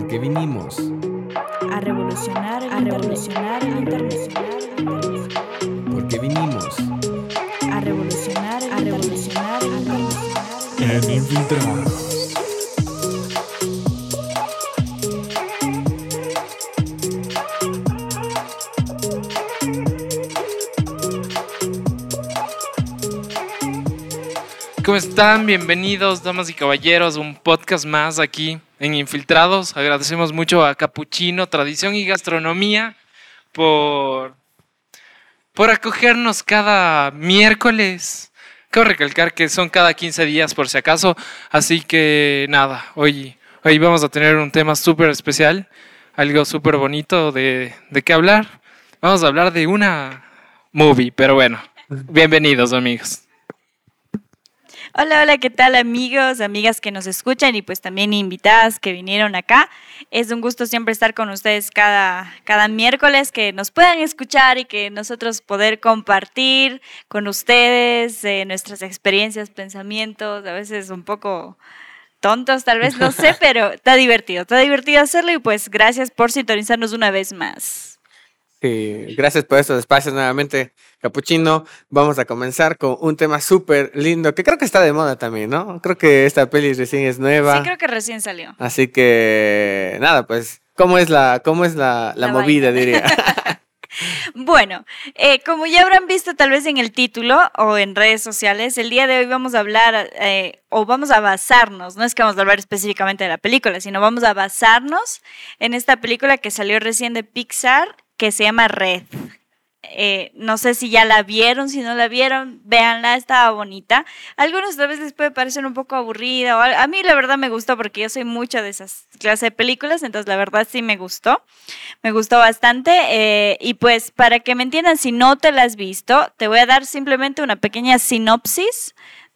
Porque vinimos a revolucionar, a revolucionar el internacional. Porque vinimos a revolucionar, a revolucionar el internacional. en Infiltrados. ¿Cómo están? Bienvenidos, damas y caballeros, un podcast más aquí en Infiltrados. Agradecemos mucho a Capuchino, Tradición y Gastronomía por, por acogernos cada miércoles. Quiero recalcar que son cada 15 días por si acaso, así que nada, hoy, hoy vamos a tener un tema súper especial, algo súper bonito de, de qué hablar. Vamos a hablar de una movie, pero bueno, bienvenidos amigos. Hola, hola, ¿qué tal amigos, amigas que nos escuchan y pues también invitadas que vinieron acá? Es un gusto siempre estar con ustedes cada, cada miércoles, que nos puedan escuchar y que nosotros poder compartir con ustedes eh, nuestras experiencias, pensamientos, a veces un poco tontos tal vez, no sé, pero está divertido, está divertido hacerlo y pues gracias por sintonizarnos una vez más. Sí, gracias por estos espacios nuevamente, Capuchino. Vamos a comenzar con un tema súper lindo, que creo que está de moda también, ¿no? Creo que esta peli recién es nueva. Sí, creo que recién salió. Así que, nada, pues, ¿cómo es la, cómo es la, la, La movida, vaina. diría? Bueno, eh, como ya habrán visto tal vez en el título o en redes sociales, el día de hoy vamos a hablar eh, o vamos a basarnos, no es que vamos a hablar específicamente de la película, sino vamos a basarnos en esta película que salió recién de Pixar que se llama Red. Eh, no sé si ya la vieron, si no la vieron, véanla, estaba bonita. Algunos tal vez les puede parecer un poco aburrida. O a, mí la verdad me gustó porque yo soy mucha de esas clases de películas, entonces la verdad sí me gustó. Me gustó bastante. eh, y pues para que me entiendan, si no te la has visto, te voy a dar simplemente una pequeña sinopsis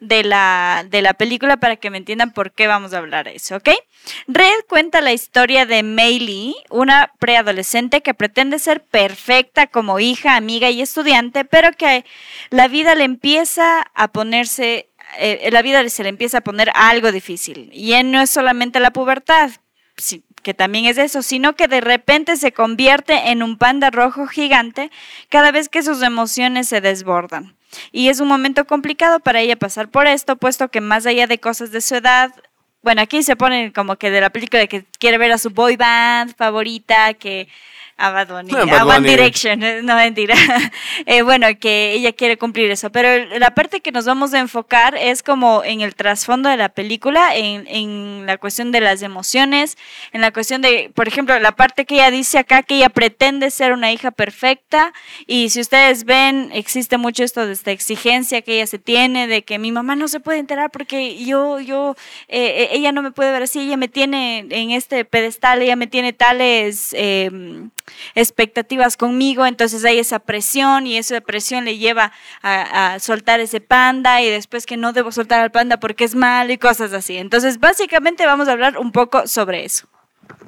de la, de la película para que me entiendan por qué vamos a hablar de eso, ¿ok? Red cuenta la historia de Mei Lee, una preadolescente que pretende ser perfecta como hija, amiga y estudiante, pero que la vida le empieza a ponerse, eh, la vida se le empieza a poner algo difícil. Y no es solamente la pubertad, sí, que también es eso, sino que de repente se convierte en un panda rojo gigante cada vez que sus emociones se desbordan. Y es un momento complicado para ella pasar por esto, puesto que más allá de cosas de su edad, bueno, aquí se pone como que de la película que quiere ver a su boy band favorita, que a Bad Bunny, No, a Bad One. Direction, eh, no mentira. Eh, bueno, que ella quiere cumplir eso, pero la parte que nos vamos a enfocar es como en el trasfondo de la película, en, en la cuestión de las emociones, en la cuestión de, por ejemplo, la parte que ella dice acá que ella pretende ser una hija perfecta. Y si ustedes ven, existe mucho esto de esta exigencia que ella se tiene, de que mi mamá no se puede enterar porque yo, yo, eh, eh, ella no me puede ver así, ella me tiene en este pedestal, ella me tiene tales... em, expectativas conmigo, entonces hay esa presión y esa presión le lleva a, a soltar ese panda y después que no debo soltar al panda porque es malo y cosas así. Entonces básicamente vamos a hablar un poco sobre eso.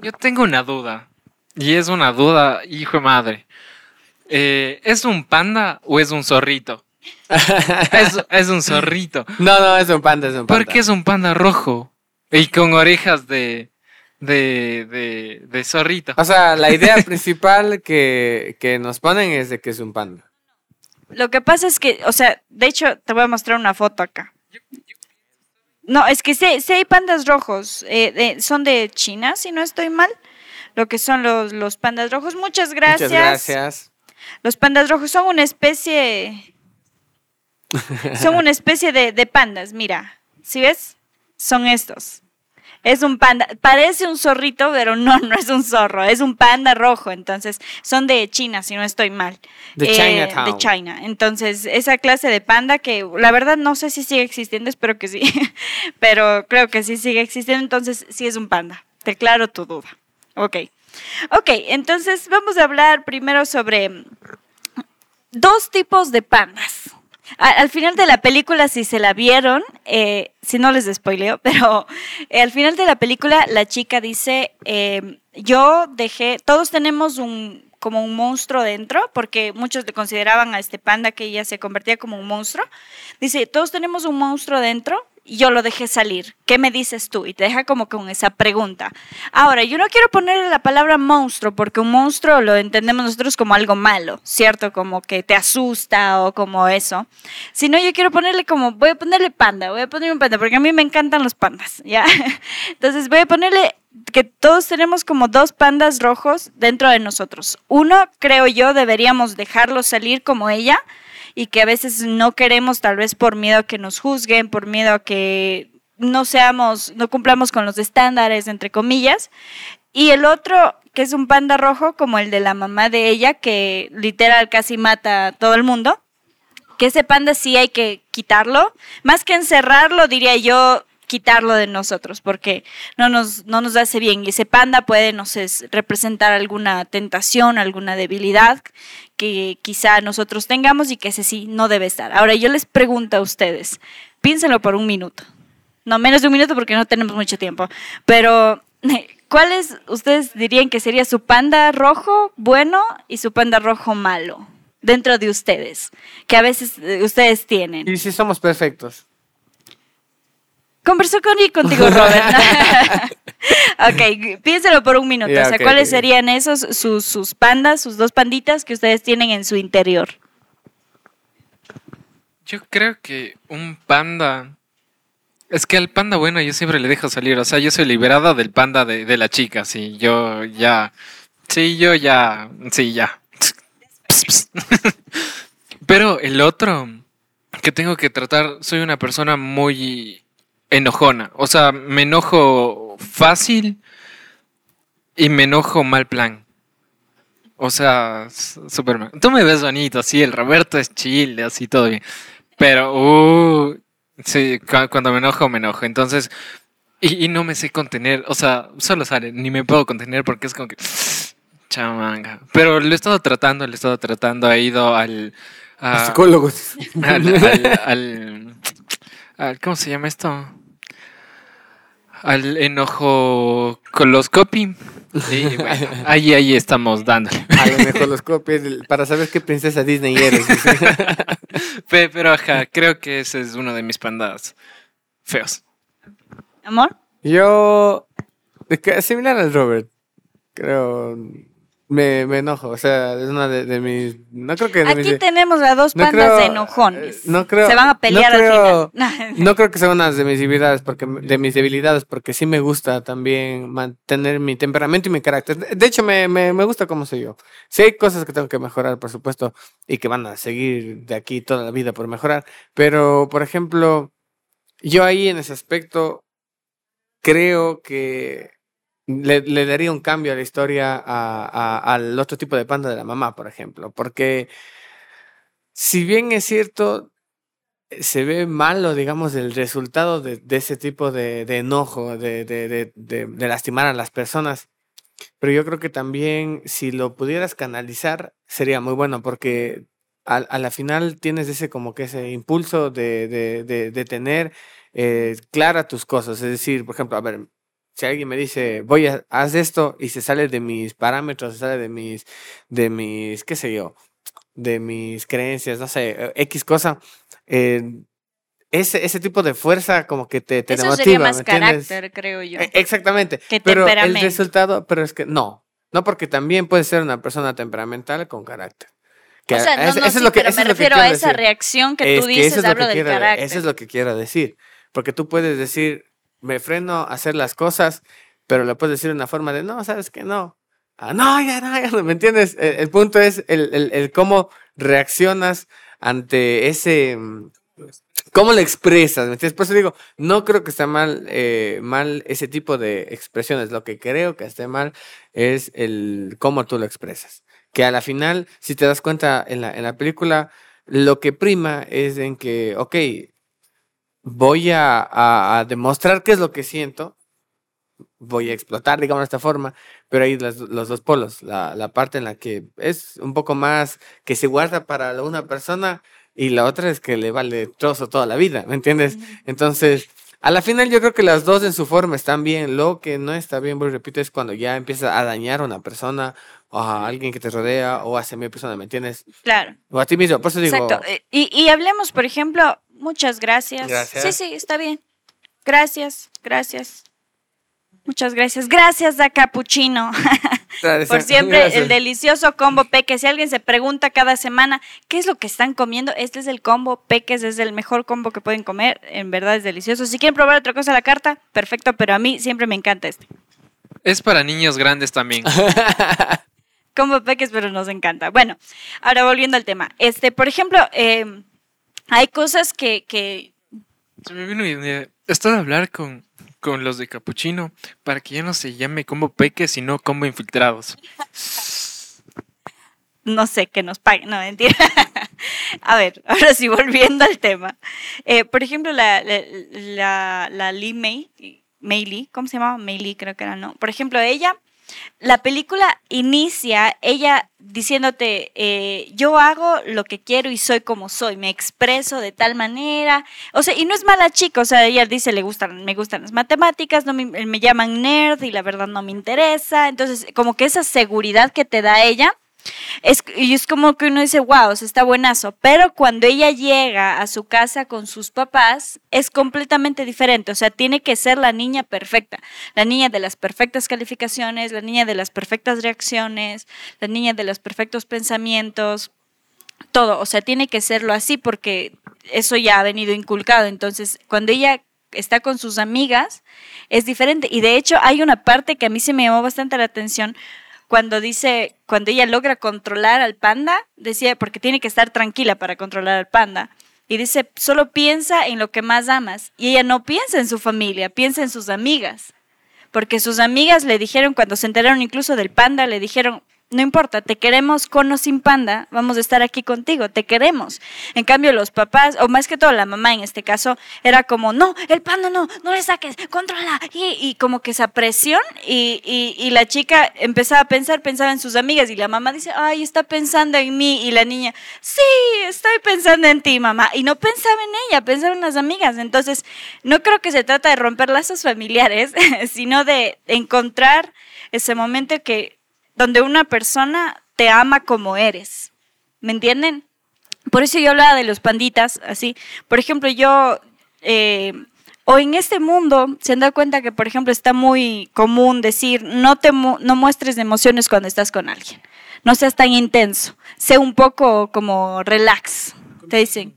Yo tengo una duda. Y es una duda, hijo de madre. Eh, ¿Es un panda o es un zorrito? es, es un zorrito. no, no, es un panda, es un panda. ¿Por qué es un panda rojo? Y con orejas de, de, de, de zorrito. O sea, la idea principal que, que nos ponen es de que es un panda. Lo que pasa es que, o sea, de hecho te voy a mostrar una foto acá. No, es que sí, sí hay pandas rojos, eh, de- son de China, si no estoy mal, lo que son los, los pandas rojos. Muchas gracias. Muchas gracias. Los pandas rojos son una especie. Son una especie de, de pandas, mira. ¿Sí ves? Son estos. Es un panda. Parece un zorrito, pero no, no es un zorro. Es un panda rojo. Entonces, son de China, si no estoy mal. De Eh, Chinatown. De China. Entonces, esa clase de panda que la verdad no sé si sigue existiendo, espero que sí. pero creo que sí sigue existiendo. Entonces, sí es un panda. Te aclaro tu duda. Ok. Ok, entonces vamos a hablar primero sobre dos tipos de pandas. Al final de la película, si se la vieron, eh, si no les spoileo, pero eh, al final de la película la chica dice, eh, yo dejé, todos tenemos un como un monstruo dentro, porque muchos le consideraban a este panda que ella se convertía como un monstruo. Dice, todos tenemos un monstruo dentro yo lo dejé salir. ¿Qué me dices tú? Y te deja como con esa pregunta. Ahora, yo no quiero ponerle la palabra monstruo, porque un monstruo lo entendemos nosotros como algo malo, ¿cierto? Como que te asusta o como eso. Sino yo quiero ponerle como, voy a ponerle panda, voy a ponerle un panda, porque a mí me encantan los pandas, ¿ya? Entonces voy a ponerle que todos tenemos como dos pandas rojos dentro de nosotros. Uno, creo yo, deberíamos dejarlo salir como ella y que a veces no queremos tal vez por miedo a que nos juzguen, por miedo a que no seamos, no cumplamos con los estándares, entre comillas. Y el otro, que es un panda rojo, como el de la mamá de ella, que literal casi mata a todo el mundo, que ese panda sí hay que quitarlo. Más que encerrarlo, diría yo, quitarlo de nosotros, porque no nos, no nos hace bien. Y ese panda puede, no sé, representar alguna tentación, alguna debilidad que quizá nosotros tengamos y que ese sí no debe estar. Ahora yo les pregunto a ustedes, piénsenlo por un minuto. No, menos de un minuto porque no tenemos mucho tiempo. Pero, ¿cuáles ustedes dirían que sería su panda rojo bueno y su panda rojo malo? Dentro de ustedes, que a veces eh, ustedes tienen. Y si somos perfectos. Conversó con y contigo, Robert. ok, piénselo por un minuto. O sea, ¿cuáles serían esos, sus, sus pandas, sus dos panditas que ustedes tienen en su interior? Yo creo que un panda. Es que al panda bueno yo siempre le dejo salir. O sea, yo soy liberada del panda de, de la chica. Sí, yo ya. Sí, yo ya. Sí, ya. Pero el otro que tengo que tratar, soy una persona muy enojona. O sea, me enojo fácil y me enojo mal plan. O sea, s- súper mal. Tú me ves bonito, sí, el Roberto es chill, así todo bien. Pero, uh, sí, cu- cuando me enojo, me enojo. Entonces, y, y no me sé contener. O sea, solo sale, ni me puedo contener porque es como que. Chamanga. Pero lo he estado tratando, lo he estado tratando. He ido al. a- Psicólogos. al, al, al- al- ¿Cómo se llama esto? Al enojo coloscopy. Y bueno, ahí, ahí estamos dándole. A lo mejor los copies para saber qué princesa Disney eres. dice. Pe- Pero ajá, creo que ese es uno de mis pandas feos. ¿Amor? Yo, similar al Robert, creo, me, me enojo. O sea, es una de, de mis. No creo que. mis- Aquí tenemos a dos no pandas creo- de enojones. eh, no creo- Se van a pelear no al final. No creo que sea una de mis debilidades, porque de mis debilidades, porque sí me gusta también mantener mi temperamento y mi carácter. De hecho, me, me, me gusta como soy yo. Sí hay cosas que tengo que mejorar, por supuesto, y que van a seguir de aquí toda la vida por mejorar. Pero, por ejemplo, yo ahí en ese aspecto creo que le, daría un cambio a la historia a- al otro tipo de panda de la mamá, por ejemplo. Porque si bien es cierto, se ve malo, digamos, el resultado de, ese tipo de, enojo, de, de- lastimar a las personas. Pero yo creo que también si lo pudieras canalizar sería muy bueno porque a, la final tienes ese como que ese impulso de tener eh, clara tus cosas. Es decir, por ejemplo, a ver, si alguien me dice, voy a haz esto y se sale de mis parámetros, se sale de mis, de mis, qué sé yo, de mis creencias, no sé, eh, X cosa, eh, ese, ese tipo de fuerza como que te, te Eso sería más carácter, creo yo. Eh, Exactamente. Que pero el resultado, pero es que no. No, porque también puede ser una persona temperamental con carácter. Que o sea, no, eso- no, eso es sí, lo que- pero eso me es lo que refiero a esa decir. reacción que Es tú que dices, es lo hablo que del quiero- carácter. Eso es lo que quiero decir. Porque tú puedes decir, me freno a hacer las cosas, pero le puedes decir de una forma de, no, sabes que no. Ah, no, ya no, ya no, ¿me entiendes? El, punto es el, el- cómo reaccionas ante ese... ¿Cómo lo expresas? ¿Me? Por eso digo, no creo que esté mal, eh, mal ese tipo de expresiones. Lo que creo que esté mal es el cómo tú lo expresas. Que a la final, si te das cuenta en la, en la película, lo que prima es en que, ok, voy a, a- a demostrar qué es lo que siento, voy a explotar, digamos de esta forma, pero hay las- los dos polos, la, la parte en la que es un poco más que se guarda para una persona y la otra es que le vale trozo toda la vida, ¿me entiendes? Entonces, a la final yo creo que las dos en su forma están bien, lo que no está bien, voy repito, es cuando ya empieza a dañar a una persona o a alguien que te rodea o a semi persona, ¿me entiendes? Claro, O a ti mismo, por eso digo... exacto. Eh, Y, y hablemos, por ejemplo, muchas gracias. Gracias. Sí, sí, está bien. Gracias, gracias. Muchas gracias. Gracias a Capuchino. Por siempre Gracias. el delicioso combo Peques. Si alguien se pregunta cada semana qué es lo que están comiendo, este es el combo Peques, es el mejor combo que pueden comer. En verdad es delicioso. Si quieren probar otra cosa a la carta, perfecto, pero a mí siempre me encanta este. Es para niños grandes también. Combo Peques, pero nos encanta. Bueno, ahora volviendo al tema. Este, por ejemplo, eh, hay cosas que, que Se me vino una idea. Esto de hablar con, con los de Capuchino para que ya no se llame combo peques, sino combo infiltrados. no sé, que nos paguen, no, mentira. A ver, ahora sí, volviendo al tema. Eh, por ejemplo, la, la, la, la Lee May, ¿cómo se llamaba? Mei Lee, creo que era, ¿no? Por ejemplo, ella, la película inicia ella diciéndote, eh, yo hago lo que quiero y soy como soy, me expreso de tal manera. O sea, y no es mala chica, o sea, ella dice, le gustan, me gustan las matemáticas, no me, me llaman nerd y la verdad no me interesa. Entonces, como que esa seguridad que te da ella, es, y es como que uno dice, wow, o sea, está buenazo. Pero cuando ella llega a su casa con sus papás, es completamente diferente. O sea, tiene que ser la niña perfecta. La niña de las perfectas calificaciones, la niña de las perfectas reacciones, la niña de los perfectos pensamientos. Todo. O sea, tiene que serlo así porque eso ya ha venido inculcado. Entonces, cuando ella está con sus amigas, es diferente. Y de hecho, hay una parte que a mí se me llamó bastante la atención cuando dice, cuando ella logra controlar al panda, decía, porque tiene que estar tranquila para controlar al panda. Y dice, solo piensa en lo que más amas. Y ella no piensa en su familia, piensa en sus amigas. Porque sus amigas le dijeron, cuando se enteraron incluso del panda, le dijeron, no importa, te queremos con o sin panda, vamos a estar aquí contigo, te queremos. En cambio, los papás, o más que todo la mamá en este caso, era como, no, el panda no, no le saques, controla. Y, como que esa presión, y, la chica empezaba a pensar, pensaba en sus amigas, y la mamá dice, ay, está pensando en mí, y la niña, sí, estoy pensando en ti, mamá. Y no pensaba en ella, pensaba en las amigas. Entonces, no creo que se trata de romper lazos familiares, sino de encontrar ese momento que donde una persona te ama como eres. ¿Me entienden? Por eso yo hablaba de los panditas, así. Por ejemplo, yo, eh, o en este mundo, se han dado cuenta que, por ejemplo, está muy común decir, no, te mu no muestres emociones cuando estás con alguien. No seas tan intenso. Sé un poco como relax. Te dicen.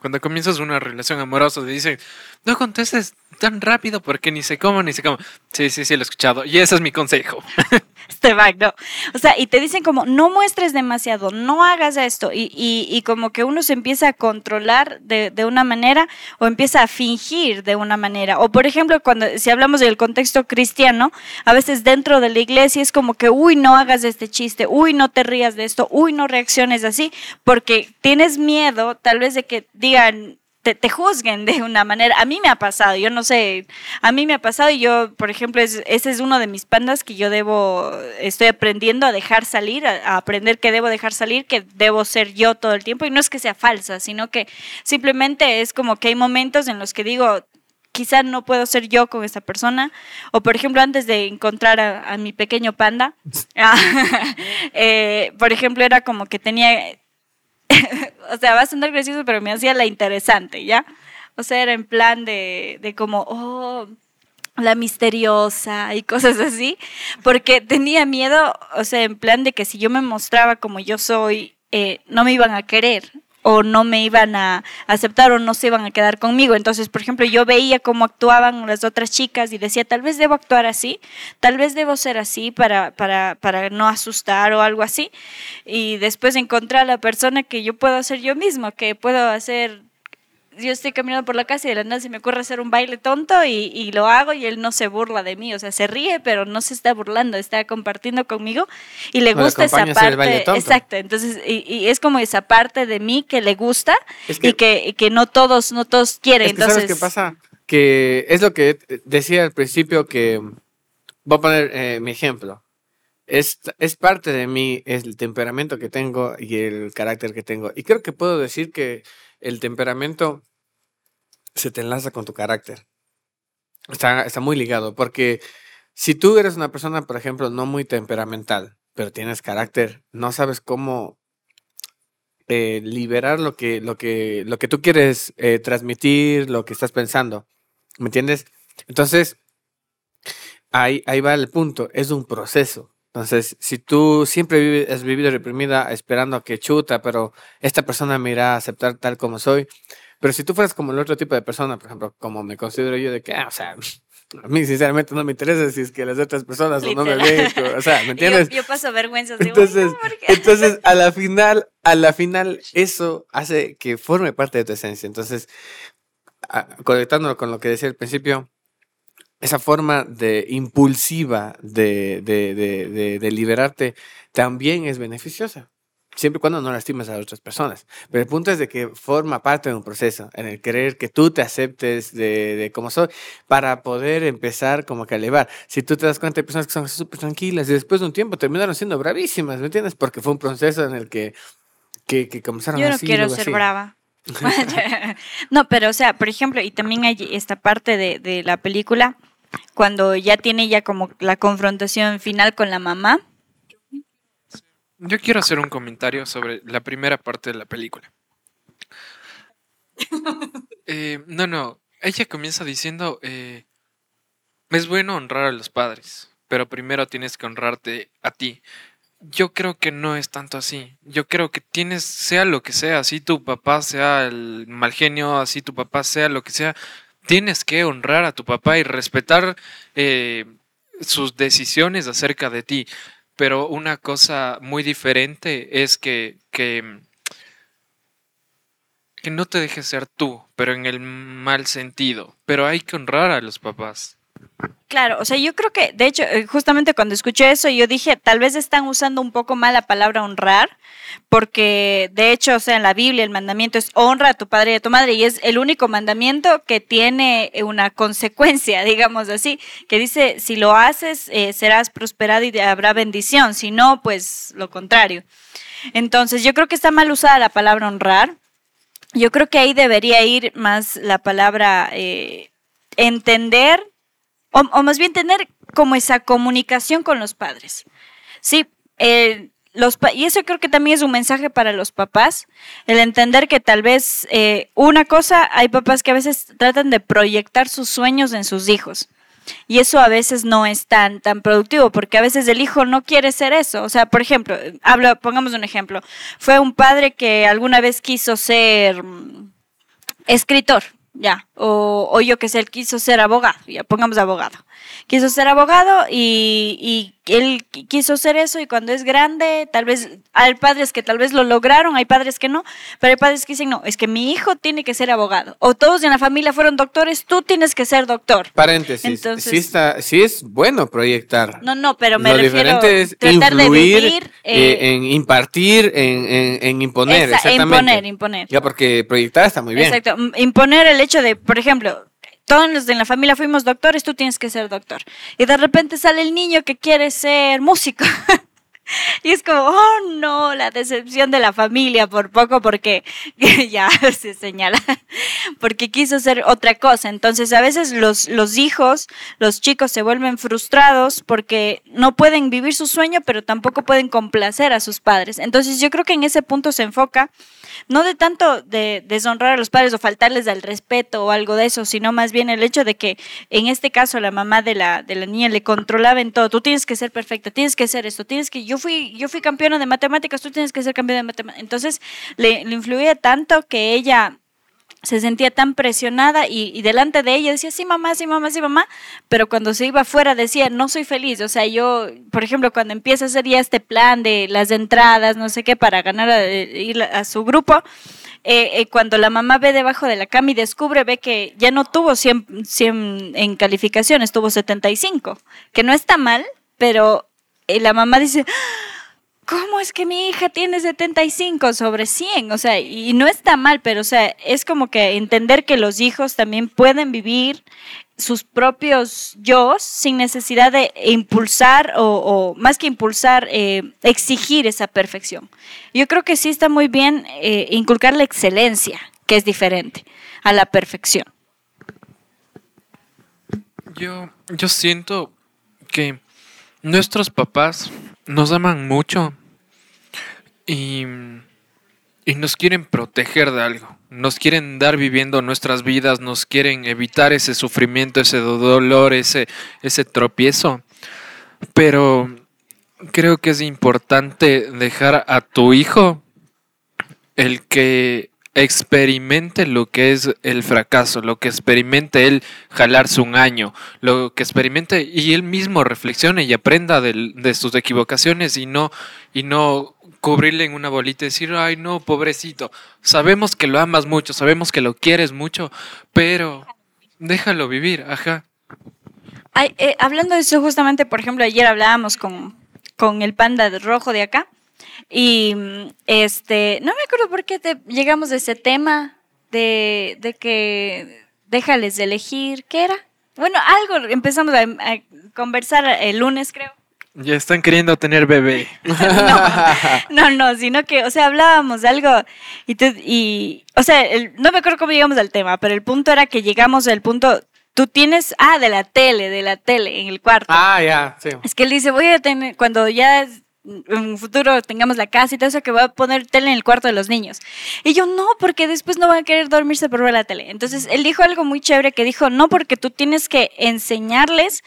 Cuando comienzas una relación amorosa, te dicen, no contestes tan rápido porque ni sé cómo, ni sé cómo. Sí, sí, sí, lo he escuchado. Y ese es mi consejo. este bag, no. O sea, y te dicen como, no muestres demasiado, no hagas esto. Y, y, y como que uno se empieza a controlar de, de, una manera o empieza a fingir de una manera. O por ejemplo, cuando si hablamos del contexto cristiano, a veces dentro de la iglesia es como que, uy, no hagas este chiste, uy, no te rías de esto, uy, no reacciones así, porque tienes miedo tal vez de que digan, te, juzguen de una manera. A mí me ha pasado, yo no sé, a mí me ha pasado y yo, por ejemplo, es, ese es uno de mis pandas que yo debo, estoy aprendiendo a dejar salir, a, aprender que debo dejar salir, que debo ser yo todo el tiempo y no es que sea falsa, sino que simplemente es como que hay momentos en los que digo, quizá no puedo ser yo con esta persona. O por ejemplo, antes de encontrar a, mi pequeño panda, eh, por ejemplo, era como que tenía o sea, va a sonar gracioso, pero me hacía la interesante, ¿ya? O sea, era en plan de, de como, oh, la misteriosa y cosas así, porque tenía miedo, o sea, en plan de que si yo me mostraba como yo soy, eh, no me iban a querer o no me iban a aceptar o no se iban a quedar conmigo. Entonces, por ejemplo, yo veía cómo actuaban las otras chicas y decía, tal vez debo actuar así, tal vez debo ser así para, para, para no asustar o algo así. Y después encontrar a la persona que yo puedo hacer yo mismo, que puedo hacer yo estoy caminando por la casa y de la nada se me ocurre hacer un baile tonto y, y, lo hago y él no se burla de mí, o sea, se ríe, pero no se está burlando, está compartiendo conmigo y le gusta esa parte. Exacto, entonces, y, y, es como esa parte de mí que le gusta es que, y, que, y, que, no todos, no todos quieren. Es que entonces, ¿Sabes qué pasa? Que es lo que decía al principio que voy a poner eh, mi ejemplo. Es, es parte de mí, es el temperamento que tengo y el carácter que tengo. Y creo que puedo decir que el temperamento se te enlaza con tu carácter. Está, está muy ligado, porque si tú eres una persona, por ejemplo, no muy temperamental, pero tienes carácter, no sabes cómo eh, liberar lo que, lo, que, lo que tú quieres eh, transmitir, lo que estás pensando. ¿Me entiendes? Entonces, ahí, ahí va el punto, es un proceso. Entonces, si tú siempre vives, has vivido reprimida esperando a que chuta, pero esta persona me irá a aceptar tal como soy, pero si tú fueras como el otro tipo de persona, por ejemplo, como me considero yo, de que, ah, o sea, a mí sinceramente no me interesa si es que las otras personas o no me ven, o sea, ¿me entiendes? Yo, yo paso vergüenza. digo, Entonces, "Uy, no, ¿por qué?". entonces, a la final, a la final, eso hace que forme parte de tu esencia. Entonces, a- conectándolo con lo que decía al principio, esa forma de impulsiva de, de, de, de, de liberarte también es beneficiosa. Siempre y cuando no lastimes a otras personas. Pero el punto es de que forma parte de un proceso en el querer que tú te aceptes de, de como soy para poder empezar como que a elevar. Si tú te das cuenta, hay personas que son súper tranquilas y después de un tiempo terminaron siendo bravísimas, ¿me entiendes? Porque fue un proceso en el que, que, que comenzaron Yo no así, quiero ser así. brava. no, pero o sea, por ejemplo, y también hay esta parte de, de la película, cuando ya tiene ya como la confrontación final con la mamá. Yo quiero hacer un comentario sobre la primera parte de la película. Eh, no, no. Ella comienza diciendo, eh, es bueno honrar a los padres, pero primero tienes que honrarte a ti. Yo creo que no es tanto así. Yo creo que tienes, sea lo que sea, así tu papá sea el mal genio, así tu papá sea lo que sea, tienes que honrar a tu papá y respetar eh, sus decisiones acerca de ti. Pero una cosa muy diferente es que, que, que no te dejes ser tú, pero en el mal sentido. Pero hay que honrar a los papás. Claro, o sea, yo creo que, de hecho, eh, justamente cuando escuché eso, yo dije, tal vez están usando un poco mal la palabra honrar, porque de hecho, o sea, en la Biblia el mandamiento es honra a tu padre y a tu madre, y es el único mandamiento que tiene una consecuencia, digamos así, que dice, si lo haces, eh, serás prosperado y habrá bendición, si no, pues lo contrario. Entonces, yo creo que está mal usada la palabra honrar. Yo creo que ahí debería ir más la palabra eh, entender o, más bien tener como esa comunicación con los padres. Sí, eh, los y eso creo que también es un mensaje para los papás, el entender que tal vez eh, una cosa, hay papás que a veces tratan de proyectar sus sueños en sus hijos. Y eso a veces no es tan, tan productivo, porque a veces el hijo no quiere ser eso. O sea, por ejemplo, hablo, pongamos un ejemplo. Fue un padre que alguna vez quiso ser mm, escritor, ya, o, o yo que sé, él quiso ser abogado, ya, pongamos abogado. Quiso ser abogado y, y él qui- quiso ser eso y cuando es grande, tal vez, hay padres que tal vez lo lograron, hay padres que no, pero hay padres que dicen, no, es que mi hijo tiene que ser abogado. O todos en la familia fueron doctores, tú tienes que ser doctor. Paréntesis, Entonces- sí, está, sí es bueno proyectar. No, no, pero me Lo refiero diferente es tratar de influir vivir, eh, eh, en impartir, en, en- en imponer, esa- exactamente. imponer, imponer. Ya, porque proyectar está muy bien. Exacto. Imponer el hecho de, por ejemplo, todos los de la familia fuimos doctores, tú tienes que ser doctor. Y de repente sale el niño que quiere ser músico. Y es como, oh no, la decepción de la familia por poco porque ya se señala, porque quiso hacer otra cosa. Entonces a veces los, los hijos, los chicos se vuelven frustrados porque no pueden vivir su sueño, pero tampoco pueden complacer a sus padres. Entonces yo creo que en ese punto se enfoca no de tanto de deshonrar a los padres o faltarles al respeto o algo de eso, sino más bien el hecho de que en este caso la mamá de la, de la niña le controlaba en todo. Tú tienes que ser perfecta, tienes que ser esto, tienes que, yo fui, yo fui campeona de matemáticas, tú tienes que ser campeona de matemáticas. Entonces le, influía tanto que ella se sentía tan presionada y, y delante de ella decía, sí, mamá, sí, mamá, sí, mamá, pero cuando se iba afuera decía, no soy feliz. O sea, yo, por ejemplo, cuando empieza a hacer ya este plan de las entradas, no sé qué, para ganar, a, ir a su grupo, eh, eh, cuando la mamá ve debajo de la cama y descubre, ve que ya no tuvo 100, 100 en calificaciones, tuvo 75, que no está mal, pero eh, la mamá dice... ¿cómo es que mi hija tiene 75 sobre 100? O sea, y no está mal, pero o sea, es como que entender que los hijos también pueden vivir sus propios yo sin necesidad de impulsar o, o más que impulsar, eh, exigir esa perfección. Yo creo que sí está muy bien eh, inculcar la excelencia, que es diferente a la perfección. Yo, yo siento que nuestros papás nos aman mucho y, y nos quieren proteger de algo, nos quieren dar viviendo nuestras vidas, nos quieren evitar ese sufrimiento, ese dolor, ese, ese tropiezo. Pero creo que es importante dejar a tu hijo el que experimente lo que es el fracaso, lo que experimente él jalarse un año, lo que experimente y él mismo reflexione y aprenda del- de, sus equivocaciones y no, y no cubrirle en una bolita y decir, ay no, pobrecito, sabemos que lo amas mucho, sabemos que lo quieres mucho, pero déjalo vivir, ajá. Ay, eh, hablando de eso, justamente, por ejemplo, ayer hablábamos con, con el panda de rojo de acá. Y este, no me acuerdo por qué te- llegamos a ese tema de, de que déjales de elegir. ¿Qué era? Bueno, algo empezamos a, a conversar el lunes, creo. Ya están queriendo tener bebé. No, no, sino que, o sea, hablábamos de algo y, tú- y o sea, el- no me acuerdo cómo llegamos al tema, pero el punto era que llegamos al punto, tú tienes, ah, de la tele, de la tele en el cuarto. Ah, ya, sí. Es que él dice, voy a tener, cuando ya en un futuro tengamos la casa y todo eso, que voy a poner tele en el cuarto de los niños. Y yo, no, porque después no van a querer dormirse por ver la tele. Entonces, él dijo algo muy chévere que dijo, no, porque tú tienes que enseñarles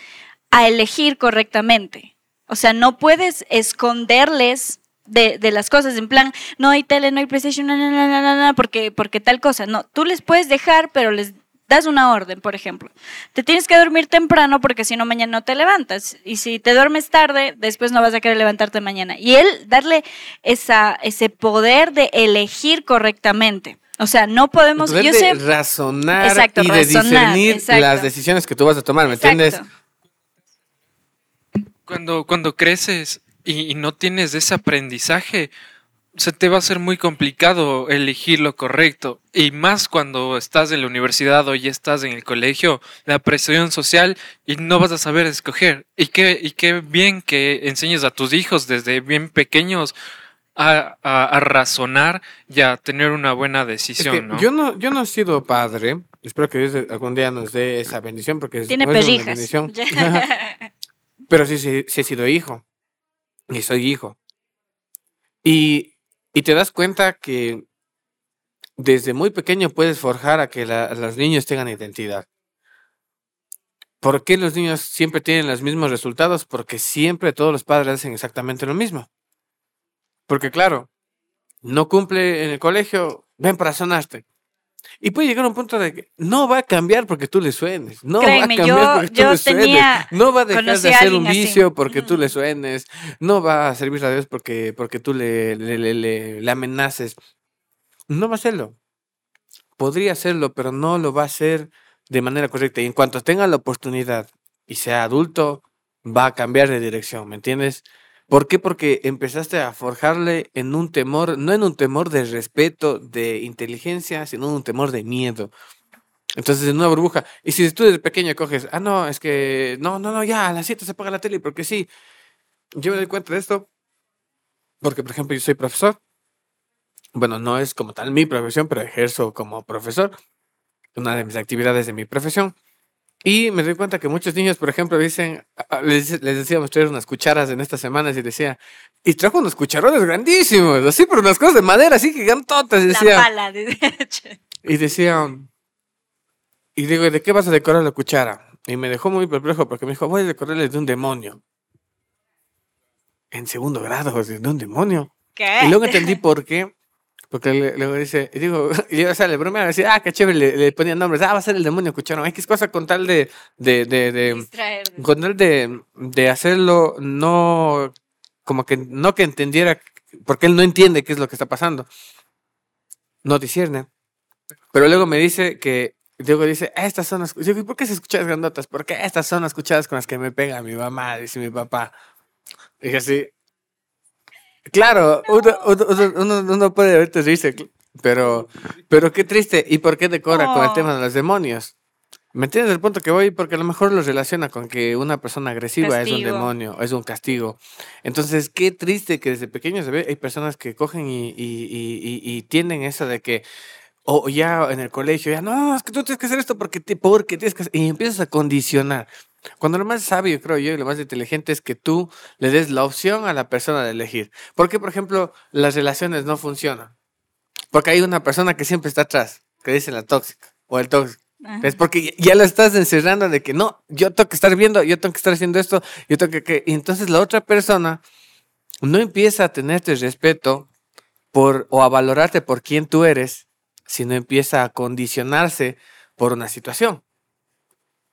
a elegir correctamente. O sea, no puedes esconderles de, las cosas, en plan, no hay tele, no hay PlayStation, no, no, no, no, porque, porque tal cosa. No, tú les puedes dejar, pero les das una orden, por ejemplo. Te tienes que dormir temprano porque si no mañana no te levantas. Y si te duermes tarde, después no vas a querer levantarte mañana. Y él darle esa, ese poder de elegir correctamente. O sea, no podemos... Poder Yo de sé... razonar Exacto, y de razonar, discernir exacto. las decisiones que tú vas a tomar, ¿me entiendes? Cuando, cuando creces y, y no tienes ese aprendizaje, se te va a hacer muy complicado elegir lo correcto. Y más cuando estás en la universidad o ya estás en el colegio, la presión social y no vas a saber escoger. Y qué, y qué bien que enseñes a tus hijos desde bien pequeños a, a- a razonar y a tener una buena Es decisión, que ¿no? yo no, yo no he sido padre. Espero que Dios algún día nos dé esa bendición porque es, Tiene es una bendición. Pero sí, sí, sí he sido hijo. Y soy hijo. Y, y te das cuenta que desde muy pequeño puedes forjar a que la- los niños tengan identidad. ¿Por qué los niños siempre tienen los mismos resultados? Porque siempre todos los padres hacen exactamente lo mismo. Porque claro, no cumple en el colegio, ven para sonarte. Y puede llegar a un punto de que no va a cambiar porque tú le suenes. No Créeme, va a cambiar yo- porque tú yo le suenes. tenía- No va a dejar de hacer un alguien así. vicio porque tú le suenes. No va a servir a Dios porque, porque tú le, le, le, le- le amenaces. No va a hacerlo. Podría hacerlo, pero no lo va a hacer de manera correcta. Y en cuanto tenga la oportunidad y sea adulto, va a cambiar de dirección, ¿me entiendes? ¿Por qué? Porque empezaste a forjarle en un temor, no en un temor de respeto, de inteligencia, sino en un temor de miedo. Entonces, en una burbuja. Y si tú desde pequeño coges, ah, no, es que, no, no, no, ya, a las 7 se apaga la tele, porque sí. Yo me doy cuenta de esto, porque, por ejemplo, yo soy profesor. Bueno, no es como tal mi profesión, pero ejerzo como profesor. Una de mis actividades de mi profesión. Y me doy cuenta que muchos niños, por ejemplo, dicen, les, les decíamos traer unas cucharas en estas semanas y decía, y trajo unos cucharones grandísimos, así, pero unas cosas de madera, así gigantotas. y La Decía, pala. de- y decía, y digo, ¿de qué vas a decorar la cuchara? Y me dejó muy perplejo porque me dijo, voy a decorarle de un demonio. En segundo grado, de un demonio. ¿Qué? Y luego entendí por qué. Porque luego dice, y digo, y o sea, le bromeaba, decía, ah, qué chévere, le, le ponían nombres, ah, va a ser el demonio cucharón, X cosa con tal de, de, de, de, con tal de, de hacerlo, no, como que, no que entendiera, porque él no entiende qué es lo que está pasando. No discierne. Pero luego me dice que, luego dice, "Ah, estas son las, digo, ¿y por qué se escuchan grandotas? Porque estas son las cucharas con las que me pega mi mamá, dice mi papá. Y así, claro, uno, uno, uno- uno- uno puede ahorita dice, pero, pero qué triste, ¿y por qué decora con el tema de los demonios? ¿Me entiendes el punto que voy? Porque a lo mejor lo relaciona con que una persona agresiva es un demonio, es un castigo. Entonces, qué triste que desde pequeño se ve, hay personas que cogen y, y, y, y- y tienen eso de que, o ya en el colegio, ya, no, es que tú tienes que hacer esto porque, te, porque tienes que hacer", y empiezas a condicionar. Cuando lo más sabio, creo yo, y lo más inteligente es que tú le des la opción a la persona de elegir. Porque, por ejemplo, las relaciones no funcionan. Porque hay una persona que siempre está atrás, que dice la tóxica o el tóxico. Ajá. Es porque ya lo estás encerrando de que no, yo tengo que estar viendo, yo tengo que estar haciendo esto, yo tengo que... que- Y entonces la otra persona no empieza a tenerte respeto por, o a valorarte por quién tú eres, sino empieza a condicionarse por una situación.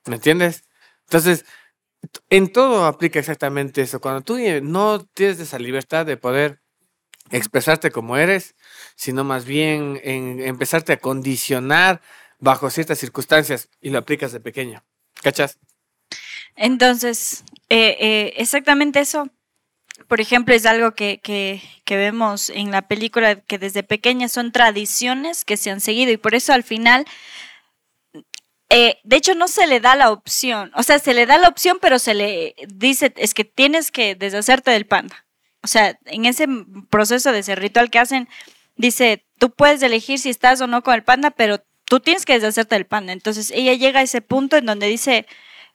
¿Me entiendes? Entonces, en todo aplica exactamente eso. Cuando tú no tienes esa libertad de poder expresarte como eres, sino más bien en empezarte a condicionar bajo ciertas circunstancias y lo aplicas de pequeño. ¿Cachas? Entonces, eh, eh, exactamente eso, por ejemplo, es algo que, que- que vemos en la película, que desde pequeña son tradiciones que se han seguido y por eso al final, eh, de hecho, no se le da la opción, o sea, se le da la opción, pero se le dice, es que tienes que deshacerte del panda. O sea, en ese proceso de ese ritual que hacen, dice, tú puedes elegir si estás o no con el panda, pero tú tienes que deshacerte del panda. Entonces ella llega a ese punto en donde dice,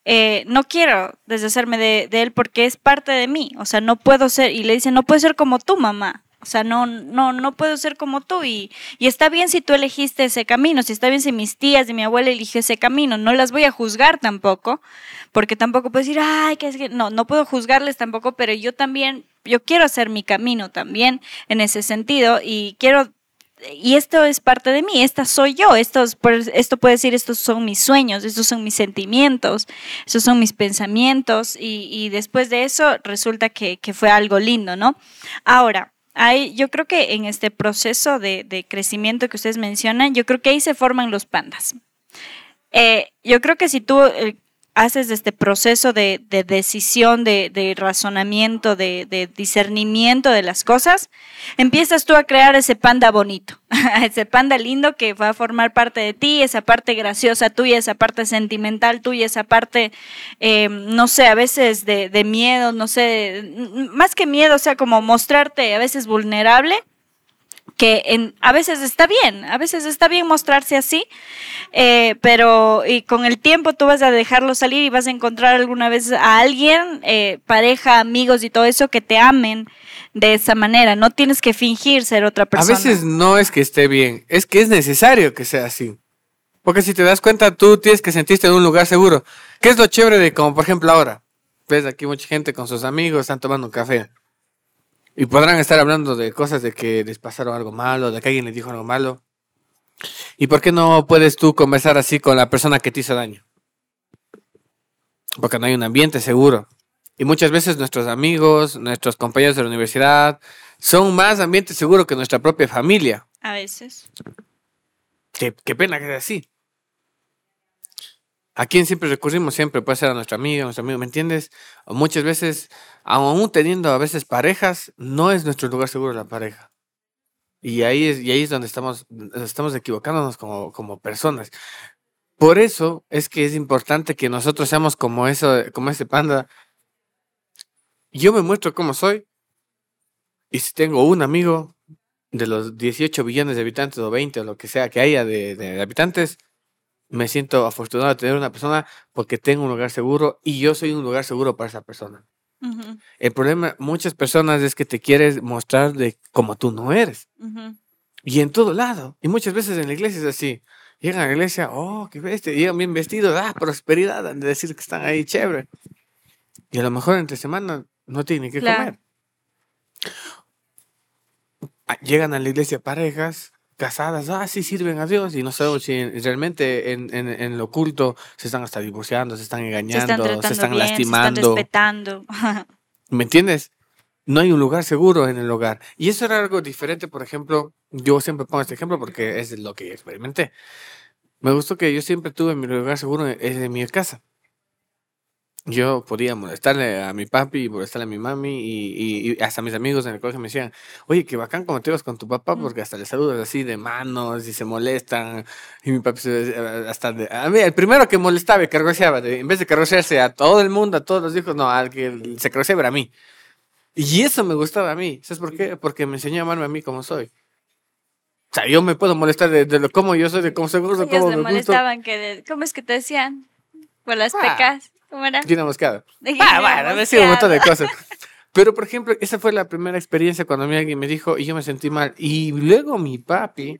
eh, no quiero deshacerme de, él porque es parte de mí. O sea, no puedo ser, y le dice, no puedo ser como tú, mamá. O sea, no, no, no puedo ser como tú. Y, y está bien si tú elegiste ese camino, si está bien si mis tías y mi abuela eligió ese camino. No las voy a juzgar tampoco, porque tampoco puedo decir, ay, que es que no, no puedo juzgarles tampoco, pero yo también, yo quiero hacer mi camino también en ese sentido y quiero y esto es parte de mí, esta soy yo, esto, puede decir, estos son mis sueños, estos son mis sentimientos, estos son mis pensamientos y, y después de eso resulta que, que fue algo lindo, ¿no? Ahora, hay, yo creo que en este proceso de, de crecimiento que ustedes mencionan, yo creo que ahí se forman los pandas. Eh, yo creo que si tú eh, haces este proceso de, de decisión, de, razonamiento, de, discernimiento de las cosas, empiezas tú a crear ese panda bonito, ese panda lindo que va a formar parte de ti, esa parte graciosa tuya, esa parte sentimental tuya, esa parte, eh, no sé, a veces de, miedo, no sé, más que miedo, o sea, como mostrarte a veces vulnerable que en, a veces está bien, a veces está bien mostrarse así, eh, pero y con el tiempo tú vas a dejarlo salir y vas a encontrar alguna vez a alguien, eh, pareja, amigos y todo eso que te amen de esa manera. No tienes que fingir ser otra persona. A veces no es que esté bien, es que es necesario que sea así. Porque si te das cuenta, tú tienes que sentirte en un lugar seguro. ¿Qué es lo chévere de, como por ejemplo ahora? Ves aquí mucha gente con sus amigos, están tomando un café. Y podrán estar hablando de cosas de que les pasaron algo malo, de que alguien les dijo algo malo. ¿Y por qué no puedes tú conversar así con la persona que te hizo daño? Porque no hay un ambiente seguro. Y muchas veces nuestros amigos, nuestros compañeros de la universidad, son más ambiente seguro que nuestra propia familia. A veces. Qué, qué pena que sea así. ¿A quién siempre recurrimos? Siempre puede ser a nuestra amiga, a nuestro amigo, ¿me entiendes? O muchas veces, aún teniendo a veces parejas, no es nuestro lugar seguro la pareja. Y ahí es, y ahí es donde estamos, estamos equivocándonos como, como personas. Por eso es que es importante que nosotros seamos como eso, como ese panda. Yo me muestro como soy. Y si tengo un amigo de los 18 billones de habitantes o 20 o lo que sea que haya de, habitantes, me siento afortunado de tener una persona porque tengo un lugar seguro y yo soy un lugar seguro para esa persona. Ujú, El problema, muchas personas es que te quieres mostrar de como tú no eres. ujú. Y en todo lado. Y muchas veces en la iglesia es así. Llegan a la iglesia, oh, qué bestia. Llegan bien vestidos, ah, prosperidad. Han de decir que están ahí chévere. Y a lo mejor entre semana no tienen que Claro. comer. Ah, Llegan a la iglesia parejas casadas, ah, sí sirven a Dios. Y no sabemos si en- realmente en, en, en lo oculto se están hasta divorciando, se están Se engañando, están se están, bien, se están lastimando. respetando. ¿Me entiendes? No hay un lugar seguro en el hogar. Y eso era algo diferente, por ejemplo, yo siempre pongo este ejemplo porque es lo que experimenté. Me gustó que yo siempre tuve mi lugar seguro en, en mi casa. Yo podía molestarle a mi papi, molestarle a mi mami y, y- y hasta mis amigos en el colegio me decían, oye, qué bacán como te vas con tu papá Mm. porque hasta le saludas así de manos y se molestan. Y mi papi se- hasta de- a mí, el primero que molestaba y cargoseaba, de- en vez de cargosearse a todo el mundo, a todos los hijos, no, al que se cargoseaba era a mí. Y eso me gustaba a mí. ¿Sabes por qué? Porque me enseñó a amarme a mí como soy. O sea, yo me puedo molestar de, de lo cómo yo soy, de cómo soy, Ellos cómo le me gusto. molestaban que, de- ¿cómo es que te decían? Por las Ah. pecas. ¿Cómo era? Moscada. Ah, bueno, me sido un montón de cosas. Pero, por ejemplo, esa fue la primera experiencia cuando a mí alguien me dijo y yo me sentí mal. Y luego mi papi,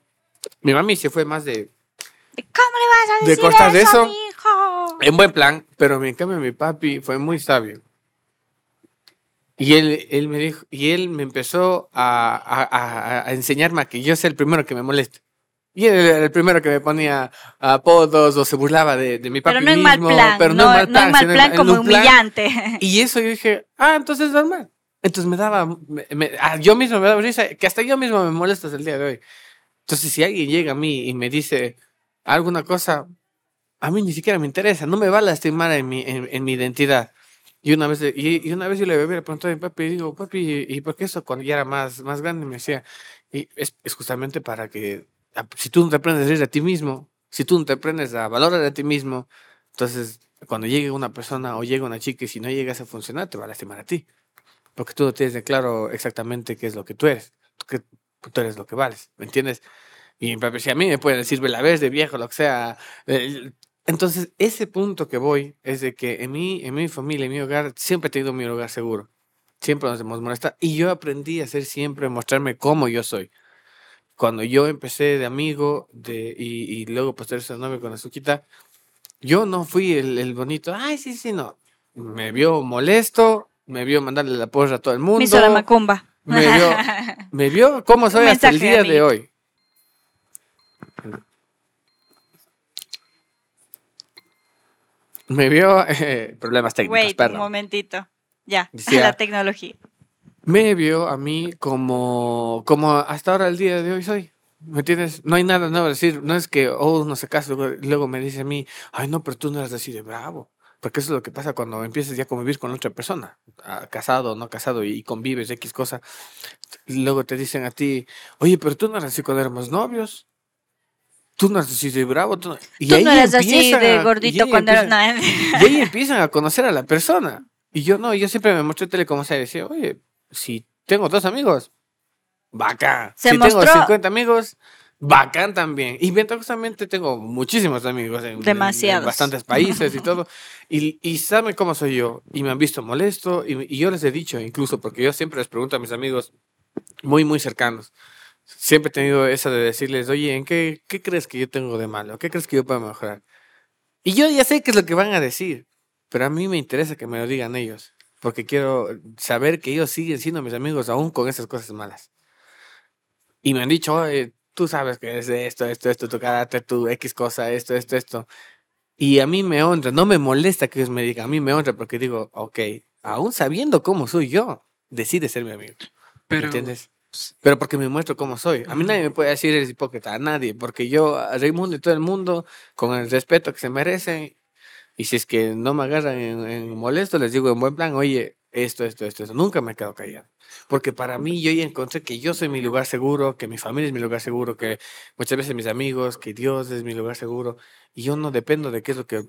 mi mami se fue más de ¿Cómo le vas a De decir de eso, eso. a mi hijo? en buen plan, pero en cambio mi papi fue muy sabio. Y él, él me dijo, y él me empezó a, a, a- a enseñarme a que yo sea el primero que me moleste. Y era el primero que me ponía apodos o se burlaba de, de mi papi Pero no en mal plan, pero no, en mal no en mal plan en como un plan. humillante. Y eso yo dije, ah, entonces es normal. Entonces me daba, me- me- ah, yo mismo me daba risa, que hasta yo mismo me molesto hasta el día de hoy. Entonces si alguien llega a mí y me dice alguna cosa, a mí ni siquiera me interesa, no me va a lastimar en mi, en, en mi identidad. Y una vez, y, y una vez yo le preguntado a mi papi, y digo, papi, ¿y por qué eso cuando ya era más, más grande? Me decía, y es, es justamente para que, si tú no te aprendes a reír de ti mismo, si tú no te aprendes a valorar a ti mismo, entonces cuando llegue una persona o llegue una chica y si no llegas a funcionar, te va a lastimar a ti. Porque tú no tienes de claro exactamente qué es lo que tú eres, que tú eres lo que vales, ¿me entiendes? Y papi decía, a mí me pueden decir vela verde, viejo, lo que sea. eh, Entonces, ese punto que voy es de que en mi, en mi familia, en mi hogar, siempre he tenido mi lugar seguro. Siempre nos hemos molestado. Y yo aprendí a ser siempre, mostrarme cómo yo soy. Cuando yo empecé de amigo de, y, y luego posteriormente de novio con Azuquita, yo no fui el, el bonito. Ay, sí, sí, no. Me vio molesto, me vio mandarle la porra a todo el mundo. Me hizo la macumba. Me vio, me vio cómo soy hasta el día de hoy. Me vio eh, problemas técnicos, Wait, un momentito. Ya, Decía- la tecnología. Me vio a mí como, como hasta ahora el día de hoy soy. ¿Me entiendes? No hay nada nuevo. Es decir, no es que, oh, no se casa, luego, luego me dice a mí, ay, no, pero tú no eres así de bravo. Porque eso es lo que pasa cuando empiezas ya a convivir con otra persona, casado o no casado, y convives, X cosa. Y luego te dicen a ti, oye, pero tú no eras así cuando éramos novios. Tú no eres así de bravo. Tú no, y Tú ahí no eras así de a- y gordito cuando empiezan- era... no, y ahí empiezan a conocer a la persona. Y yo no, yo siempre me mostré tele como sea. Decía, oye, si tengo dos amigos, bacán. Se si tengo mostró- 50 amigos, bacán también. Y ventajosamente tengo muchísimos amigos en, en- en Demasiados. bastantes países y todo. Y, y saben cómo soy yo. Y me han visto molesto. Y, y yo les he dicho, incluso, porque yo siempre les pregunto a mis amigos muy, muy cercanos. Siempre he tenido esa de decirles, oye, ¿en qué, qué crees que yo tengo de malo? ¿Qué crees que yo puedo mejorar? Y yo ya sé qué es lo que van a decir, pero a mí me interesa que me lo digan ellos, porque quiero saber que ellos siguen siendo mis amigos aún con esas cosas malas. Y me han dicho, oye, tú sabes que es de esto, esto, esto, tu carácter, tu X cosa, esto, esto, esto. Y a mí me honra, no me molesta que ellos me digan, a mí me honra porque digo, ok, aún sabiendo cómo soy yo, decide ser mi amigo. ¿Me Pero, ¿Entiendes? Pero porque me muestro cómo soy. A mí nadie me puede decir eres hipócrita, a nadie, porque yo a Raimundo y todo el mundo, con el respeto que se merecen, y si es que no me agarran en, molesto, les digo en buen plan, oye, esto, esto, esto, esto. Nunca me quedo callado. Porque para mí yo ya encontré que yo soy mi lugar seguro, que mi familia es mi lugar seguro, que muchas veces mis amigos, que Dios es mi lugar seguro, y yo no dependo de qué es lo que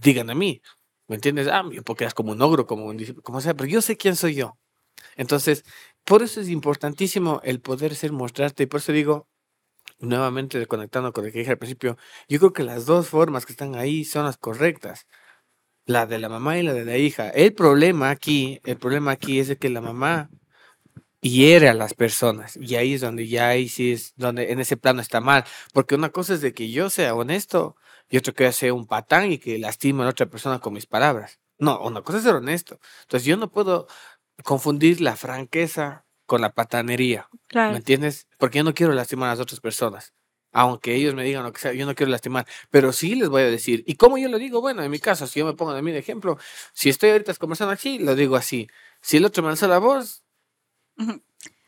digan a mí. ¿Me entiendes? Ah, porque eres como un ogro, como un como sea, pero yo sé quién soy yo. Entonces, por eso es importantísimo el poder ser mostrarte. Y por eso digo, nuevamente conectando con lo que dije al principio, yo creo que las dos formas que están ahí son las correctas. La de la mamá y la de la hija. El problema aquí, el problema aquí es de que la mamá hiere a las personas. Y ahí es donde ya ahí sí es donde en ese plano está mal. Porque una cosa es de que yo sea honesto y otra que sea un patán y que lastime a la otra persona con mis palabras. No, una cosa es ser honesto. Entonces yo no puedo confundir la franqueza con la patanería. ¿Me Claro. entiendes? Porque yo no quiero lastimar a las otras personas. Aunque ellos me digan lo que sea, yo no quiero lastimar. Pero sí les voy a decir. ¿Y cómo yo lo digo? Bueno, en mi caso, si yo me pongo de mí de ejemplo, si estoy ahorita conversando así, lo digo así. Si el otro me alza la voz,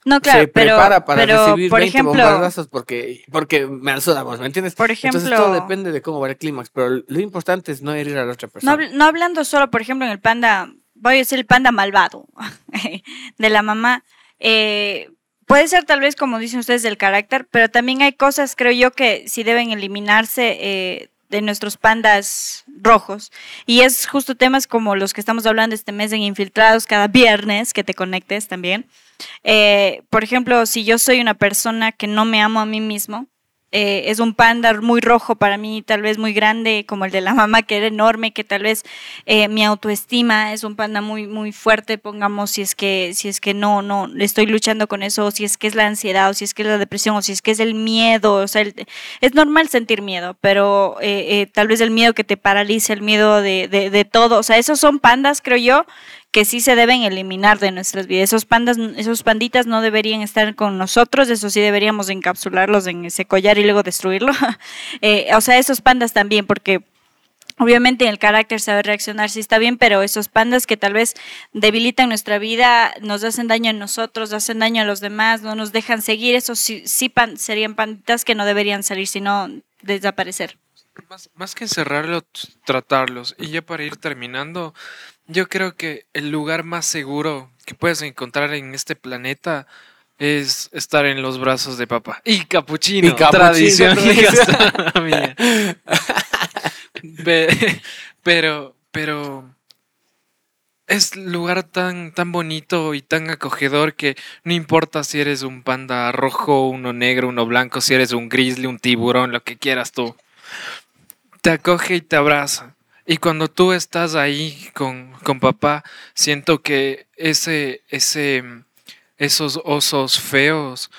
No, claro, se pero, prepara para pero recibir por 20 ejemplo, bombardazos porque, porque me alzó la voz, ¿me entiendes? por Entonces ejemplo, todo depende de cómo va el clímax, pero lo importante es no herir a la otra no, persona. habl- no hablando solo, por ejemplo, en el panda, voy a decir el panda malvado de la mamá, eh, puede ser tal vez como dicen ustedes del carácter, pero también hay cosas, creo yo, que sí deben eliminarse eh, de nuestros pandas rojos. Y es justo temas como los que estamos hablando este mes en Infiltrados, cada viernes, que te conectes también. Eh, por ejemplo, si yo soy una persona que no me amo a mí mismo, eh, es un panda muy rojo para mí, tal vez muy grande, como el de la mamá, que era enorme, que tal vez eh, mi autoestima es un panda muy, muy fuerte, pongamos, si es que, si es que no, no, estoy luchando con eso, o si es que es la ansiedad, o si es que es la depresión, o si es que es el miedo, o sea, es normal sentir miedo, pero eh, tal vez el miedo que te paraliza, el miedo de, de, de todo, o sea, esos son pandas, creo yo, que sí se deben eliminar de nuestras vidas. Esos pandas, esos panditas no deberían estar con nosotros, eso sí deberíamos encapsularlos en ese collar y luego destruirlo. Eh, o sea, esos pandas también, porque Obviamente el carácter sabe reaccionar sí está bien, pero esos pandas que tal vez debilitan nuestra vida, nos hacen daño a nosotros, hacen daño a los demás, no nos dejan seguir, esos sí, serían panditas que no deberían salir, sino desaparecer. Más, más que encerrarlos, tratarlos. Y ya para ir terminando, yo creo que el lugar más seguro que puedes encontrar en este planeta es estar en los brazos de papá. Y capuchino, Y capuchino, tradición pero, pero es lugar tan, tan bonito y tan acogedor que no importa si eres un panda rojo, uno negro, uno blanco, si eres un grizzly, un tiburón, lo que quieras tú. Te acoge y te abraza. Y cuando tú estás ahí con, con papá, siento que ese, ese, esos osos feos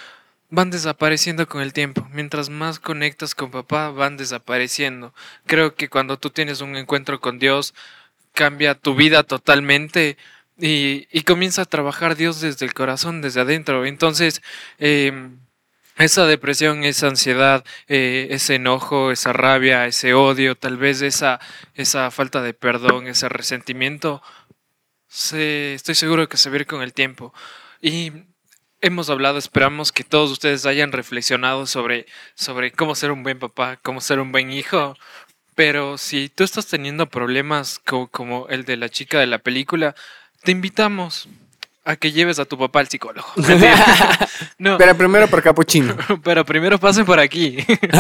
van desapareciendo con el tiempo. Mientras más conectas con papá, van desapareciendo. Creo que cuando tú tienes un encuentro con Dios, cambia tu vida totalmente y, y comienza a trabajar Dios desde el corazón, desde adentro. Entonces, eh, esa depresión, esa ansiedad, eh, ese enojo, esa rabia, ese odio, tal vez esa, esa falta de perdón, ese resentimiento, se, estoy seguro que se va con el tiempo. Y hemos hablado, esperamos que todos ustedes hayan reflexionado sobre, sobre cómo ser un buen papá, cómo ser un buen hijo. Pero si tú estás teniendo problemas co- como el de la chica de la película, te invitamos a que lleves a tu papá al psicólogo. no, Pero primero por capuchino. pero primero pasen por aquí.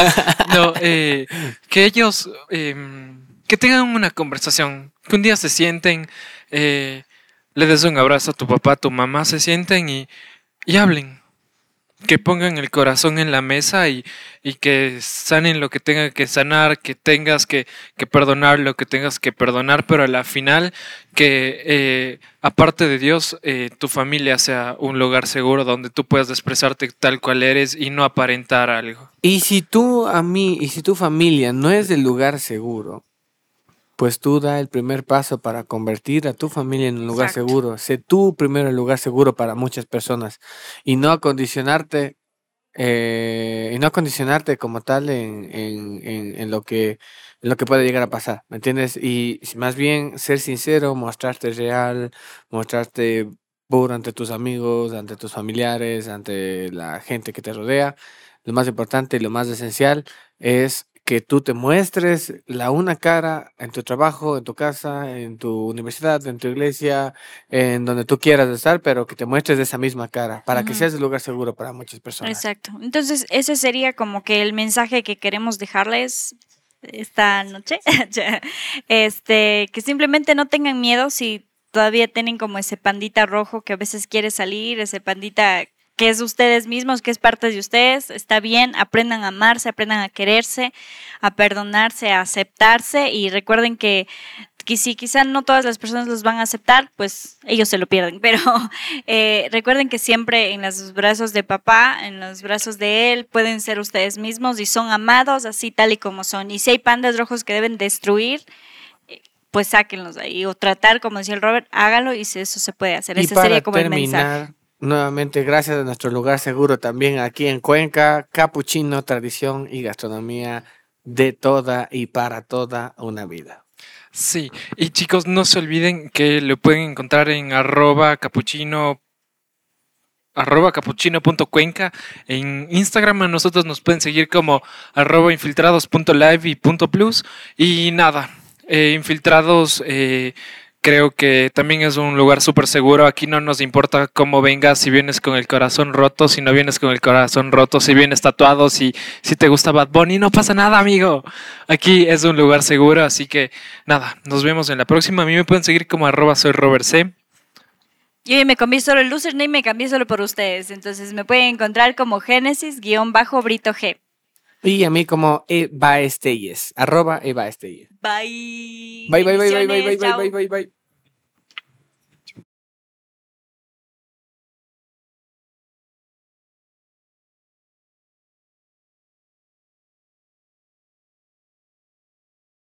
no, eh, que ellos, em, que tengan una conversación, que un día se sienten, eh, le des un abrazo a tu papá, a tu mamá, se sienten y, y hablen. Que pongan el corazón en la mesa y, y que sanen lo que tengan que sanar, que tengas que, que perdonar lo que tengas que perdonar, pero a la final que eh, aparte de Dios, eh, tu familia sea un lugar seguro donde tú puedas expresarte tal cual eres y no aparentar algo. Y si tú a mí y si tu familia no es del lugar seguro, pues tú da el primer paso para convertir a tu familia en un lugar Exacto. seguro. Sé tú primero el lugar seguro para muchas personas y no acondicionarte eh, y no acondicionarte como tal en, en, en, en lo que en lo que puede llegar a pasar, ¿me entiendes? Y más bien ser sincero, mostrarte real, mostrarte puro ante tus amigos, ante tus familiares, ante la gente que te rodea. Lo más importante y lo más esencial es que tú te muestres la una cara en tu trabajo, en tu casa, en tu universidad, en tu iglesia, en donde tú quieras estar, pero que te muestres de esa misma cara para que seas el lugar seguro para muchas personas. Exacto. Entonces, ese sería como que el mensaje que queremos dejarles esta noche. este, que simplemente no tengan miedo si todavía tienen como ese pandita rojo que a veces quiere salir, ese pandita que es ustedes mismos, que es parte de ustedes, está bien, aprendan a amarse, aprendan a quererse, a perdonarse, a aceptarse y recuerden que que si quizá no todas las personas los van a aceptar, pues ellos se lo pierden. Pero eh, recuerden que siempre en los brazos de papá, en los brazos de él, pueden ser ustedes mismos y son amados así tal y como son. Y si hay pandas rojos que deben destruir, eh, pues sáquenlos de ahí. O tratar, como decía el Robert, hágalo y si eso se puede hacer. Y Ese para sería como el mensaje. Nuevamente, gracias a nuestro lugar seguro también aquí en Cuenca, capuchino, tradición y gastronomía de toda y para toda una vida. Sí, y chicos, no se olviden que lo pueden encontrar en arroba capuchino arroba capuchino.cuenca en Instagram a nosotros nos pueden seguir como arroba infiltrados.live y punto plus y nada, eh, infiltrados eh, creo que también es un lugar súper seguro, aquí no nos importa cómo vengas, si vienes con el corazón roto, si no vienes con el corazón roto, si vienes tatuado, si, si te gusta Bad Bunny, no pasa nada amigo, aquí es un lugar seguro, así que nada, nos vemos en la próxima, a mí me pueden seguir como arroba soy Robert C. Yo me cambié solo el username, me cambié solo por ustedes. Entonces me pueden encontrar como Génesis-Brito G. Y a mí como Eva Estelles, arroba Eva Estelles. Bye. Bye, bye, bye, bye, bye, bye, bye, bye, bye, bye.